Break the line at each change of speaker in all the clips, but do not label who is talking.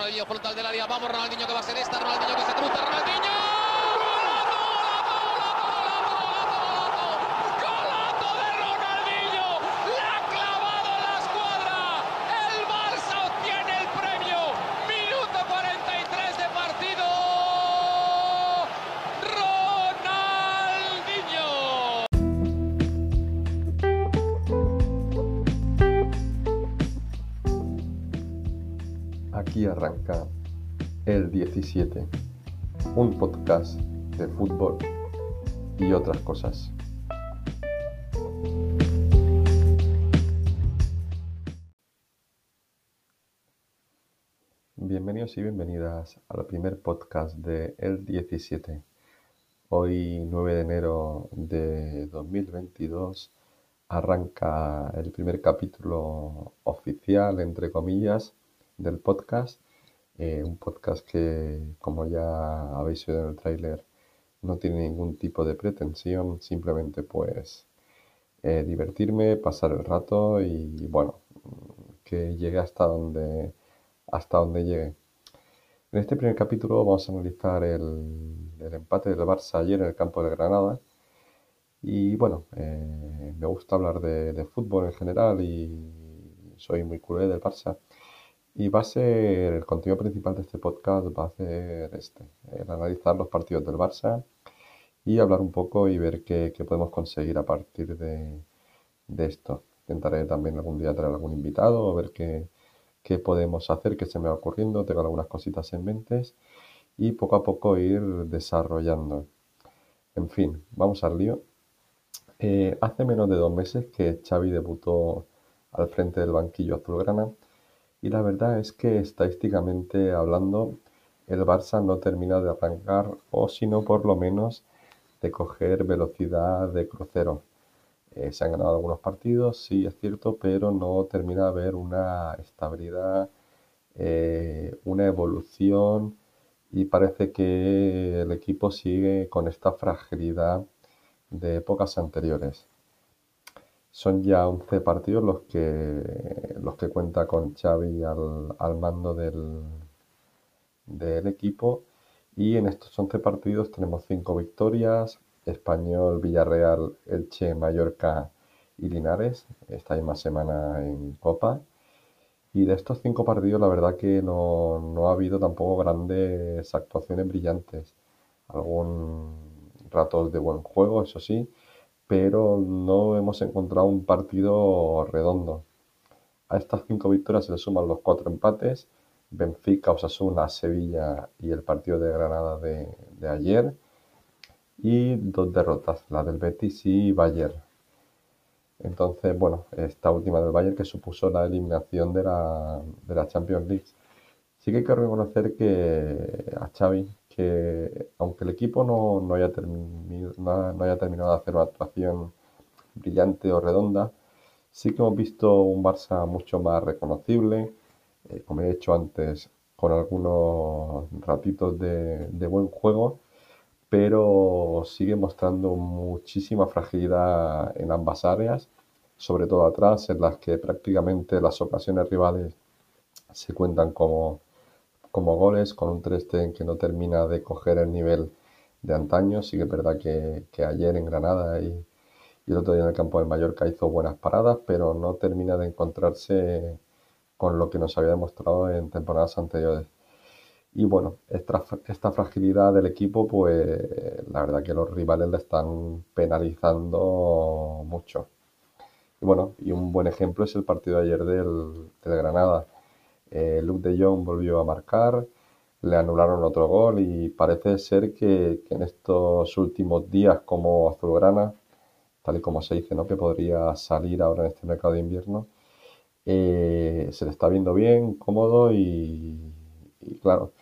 Ronaldinho frontal del área. Vamos, Ronaldinho que va a ser esta. Ronaldinho que se cruza. Ronaldinho.
Aquí arranca el 17, un podcast de fútbol y otras cosas. Bienvenidos y bienvenidas al primer podcast de El 17. Hoy 9 de enero de 2022 arranca el primer capítulo oficial, entre comillas, del podcast. Eh, un podcast que, como ya habéis oído en el tráiler, no tiene ningún tipo de pretensión, simplemente pues eh, divertirme, pasar el rato y bueno, que llegue hasta donde, hasta donde llegue. En este primer capítulo vamos a analizar el, empate del Barça ayer en el campo de Granada. Y bueno, eh, me gusta hablar de, de fútbol en general y soy muy culé del Barça. Y va a ser el contenido principal de este podcast, va a ser este, el analizar los partidos del Barça y hablar un poco y ver qué, qué podemos conseguir a partir de, de esto. Intentaré también algún día traer algún invitado, ver qué, qué podemos hacer, qué se me va ocurriendo, tengo algunas cositas en mente y poco a poco ir desarrollando. En fin, vamos al lío. Eh, hace menos de dos meses que Xavi debutó al frente del banquillo azulgrana y la verdad es que estadísticamente hablando el Barça no termina de arrancar o si no por lo menos de coger velocidad de crucero. Eh, se han ganado algunos partidos, sí es cierto, pero no termina de haber una estabilidad, eh, una evolución y parece que el equipo sigue con esta fragilidad de épocas anteriores. Son ya 11 partidos los que, los que cuenta con Xavi al, al mando del, del equipo y en estos 11 partidos tenemos 5 victorias, Español, Villarreal, Elche, Mallorca y Linares, esta misma semana en Copa. Y de estos 5 partidos la verdad que no, no ha habido tampoco grandes actuaciones brillantes. Algún ratos de buen juego, eso sí, pero no hemos encontrado un partido redondo. A estas cinco victorias se le suman los cuatro empates, Benfica, Osasuna, Sevilla y el partido de Granada de, de ayer, y dos derrotas, la del Betis y Bayern. Entonces, bueno, esta última del Bayern que supuso la eliminación de la, de la Champions League. Sí que hay que reconocer que a Xavi, que aunque el equipo no, haya, terminado de hacer una actuación brillante o redonda, sí que hemos visto un Barça mucho más reconocible, eh, como he dicho antes, con algunos ratitos de buen juego, pero sigue mostrando muchísima fragilidad en ambas áreas, sobre todo atrás, en las que prácticamente las ocasiones rivales se cuentan como, como goles, con un Ter Stegen que no termina de coger el nivel de antaño. Sí que es verdad que, que ayer en Granada y, el otro día en el campo del Mallorca hizo buenas paradas, pero no termina de encontrarse con lo que nos había demostrado en temporadas anteriores. Y bueno, esta, esta fragilidad del equipo, pues la verdad que los rivales le están penalizando mucho. Y bueno, y un buen ejemplo es el partido de ayer del, del Granada. Eh, Luke de Jong volvió a marcar, le anularon otro gol y parece ser que, en estos últimos días como azulgrana, tal y como se dice, ¿no? que podría salir ahora en este mercado de invierno, eh, se le está viendo bien, cómodo y, claro,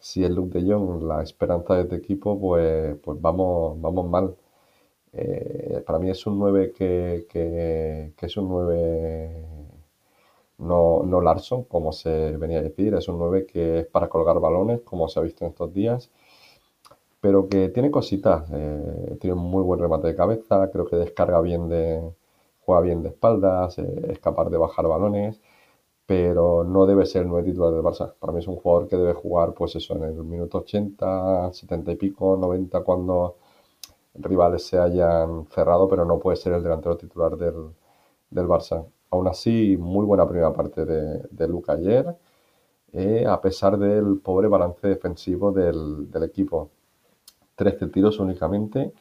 si el Luke de Jong la esperanza de este equipo, pues, pues vamos, vamos mal. Eh, para mí es un 9 que, que, que es un 9 no, no Larson, como se venía a decir, es un 9 que es para colgar balones, como se ha visto en estos días, pero que tiene cositas, eh, tiene un muy buen remate de cabeza, creo que descarga bien de, juega bien de espaldas, eh, es capaz de bajar balones, pero no debe ser el nuevo titular del Barça. Para mí es un jugador que debe jugar, pues eso, en el minuto 80, 70 y pico, 90, cuando rivales se hayan cerrado, pero no puede ser el delantero titular del, del Barça. Aún así, muy buena primera parte de, de Luca ayer, eh, a pesar del pobre balance defensivo del, del, equipo. 13 tiros únicamente,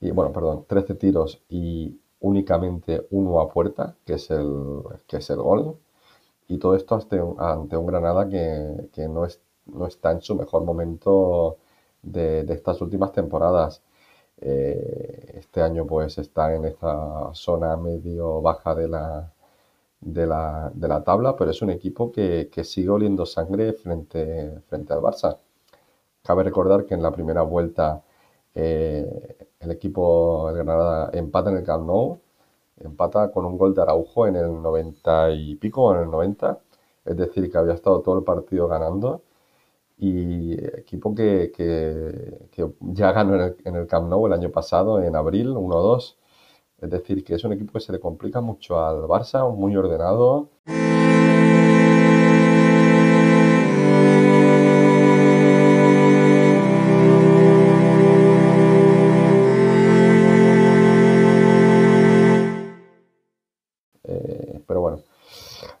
y bueno, perdón, 13 tiros y únicamente uno a puerta, que es el, que es el gol. Y todo esto ante un, ante un Granada que, que no, es, no, está en su mejor momento de, de estas últimas temporadas. Eh, este año pues está en esta zona medio baja de la, de la, de la tabla, pero es un equipo que, que, sigue oliendo sangre frente, frente al Barça. Cabe recordar que en la primera vuelta eh, el equipo de Granada empata en el Camp Nou, empata con un gol de Araujo en el 90 y pico, en el 90, es decir, que había estado todo el partido ganando y equipo que, que, que ya ganó en el, en el, Camp Nou el año pasado, en abril, 1-2. Es decir, que es un equipo que se le complica mucho al Barça, muy ordenado. Eh, pero bueno,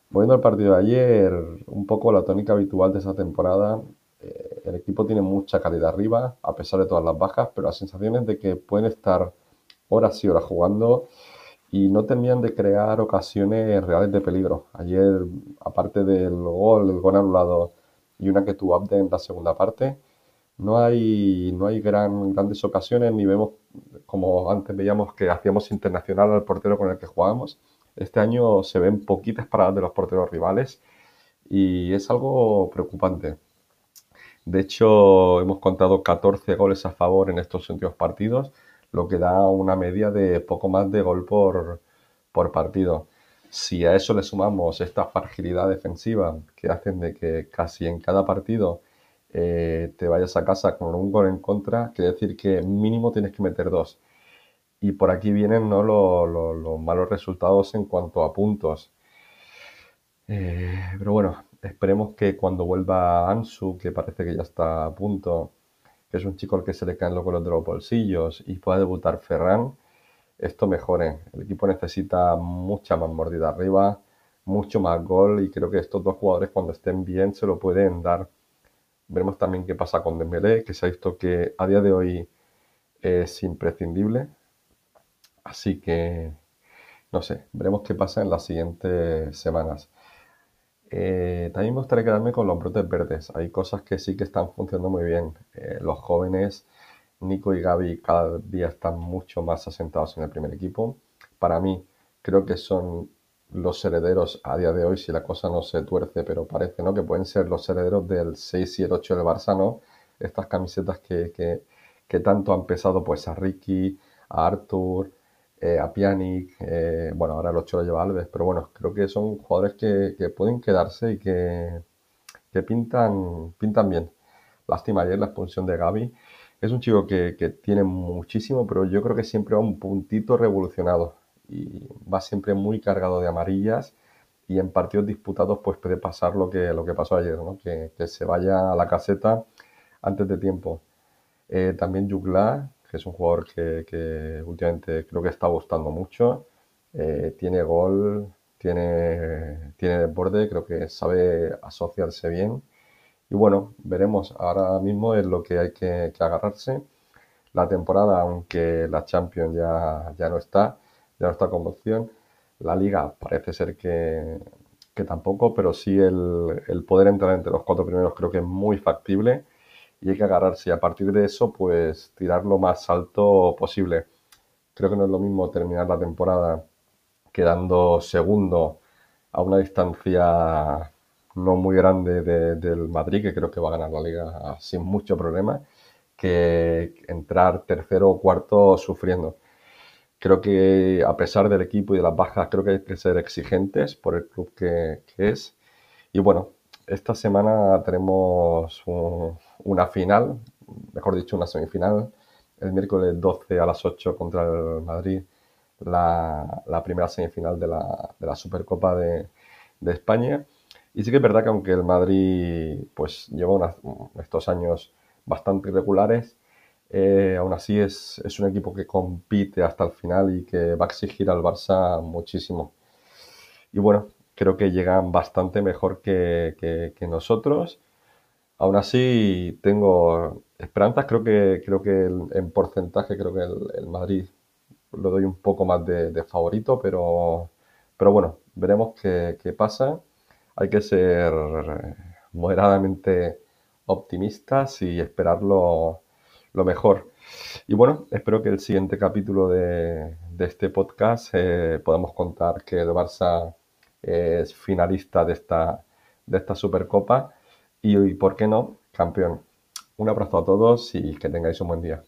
volviendo al partido de ayer, un poco la tónica habitual de esa temporada eh, el equipo tiene mucha calidad arriba, a pesar de todas las bajas, pero la sensación es de que pueden estar horas y horas jugando y no terminan de crear ocasiones reales de peligro. Ayer, aparte del gol, el gol anulado y una que tuvo en la segunda parte, no hay, no hay gran, grandes ocasiones, ni vemos como antes veíamos que hacíamos internacional al portero con el que jugábamos. Este año se ven poquitas paradas de los porteros rivales y es algo preocupante. De hecho, hemos contado 14 goles a favor en estos últimos partidos, lo que da una media de poco más de gol por, por partido. Si a eso le sumamos esta fragilidad defensiva que hacen de que casi en cada partido eh, te vayas a casa con un gol en contra, quiere decir que mínimo tienes que meter dos. Y por aquí vienen ¿no? los, los, los malos resultados en cuanto a puntos. Eh, pero bueno, Esperemos que cuando vuelva Ansu, que parece que ya está a punto, es un chico al que se le caen los goles de los bolsillos, y pueda debutar Ferran, esto mejore. El equipo necesita mucha más mordida arriba, mucho más gol, y creo que estos dos jugadores cuando estén bien se lo pueden dar. Veremos también qué pasa con Dembélé, que se ha visto que a día de hoy es imprescindible. Así que, no sé, veremos qué pasa en las siguientes semanas. Eh, también me gustaría quedarme con los brotes verdes. Hay cosas que sí que están funcionando muy bien. Eh, los jóvenes, Nico y Gaby, cada día están mucho más asentados en el primer equipo. Para mí, creo que son los herederos a día de hoy, si la cosa no se tuerce, pero parece ¿no? que pueden ser los herederos del 6 y el 8 del Barça, ¿no? Estas camisetas que, que, que tanto han pesado pues a Ricky, a Arthur, eh, a Pjanic, eh, bueno, ahora el 8 lo lleva Alves, pero bueno, creo que son jugadores que, que pueden quedarse y que, que, pintan, pintan bien. Lástima ayer la expulsión de Gaby. Es un chico que, que, tiene muchísimo, pero yo creo que siempre va un puntito revolucionado y va siempre muy cargado de amarillas y en partidos disputados pues puede pasar lo que, lo que pasó ayer, ¿no? que, se vaya a la caseta antes de tiempo. Eh, también Jugla, es un jugador que, últimamente creo que está gustando mucho. Eh, tiene gol, tiene, tiene borde, creo que sabe asociarse bien. Y bueno, veremos. Ahora mismo es lo que hay que, agarrarse. La temporada, aunque la Champions ya, ya no está, ya no está como opción. La liga parece ser que, que tampoco, pero sí el, el poder entrar entre los cuatro primeros creo que es muy factible y hay que agarrarse y a partir de eso pues tirar lo más alto posible. Creo que no es lo mismo terminar la temporada quedando segundo a una distancia no muy grande de, del Madrid, que creo que va a ganar la liga sin mucho problema, que entrar tercero o cuarto sufriendo. Creo que a pesar del equipo y de las bajas, creo que hay que ser exigentes por el club que es. Y bueno, esta semana tenemos un, una final, mejor dicho, una semifinal, el miércoles 12 a las 8 contra el Madrid, la, primera semifinal de la, Supercopa de, de, España. Y sí que es verdad que aunque el Madrid pues lleva estos años bastante irregulares, eh, aún así es, es, un equipo que compite hasta el final y que va a exigir al Barça muchísimo. Y bueno, creo que llegan bastante mejor que, que, nosotros. Aún así, tengo esperanzas. Creo que, creo que en porcentaje, creo que el, Madrid lo doy un poco más de, favorito, pero, pero bueno, veremos qué, pasa. Hay que ser moderadamente optimistas y esperarlo lo mejor. Y bueno, espero que el siguiente capítulo de, este podcast eh, podamos contar que el Barça es finalista de esta, de esta Supercopa y, y, ¿por qué no?, campeón. Un abrazo a todos y que tengáis un buen día.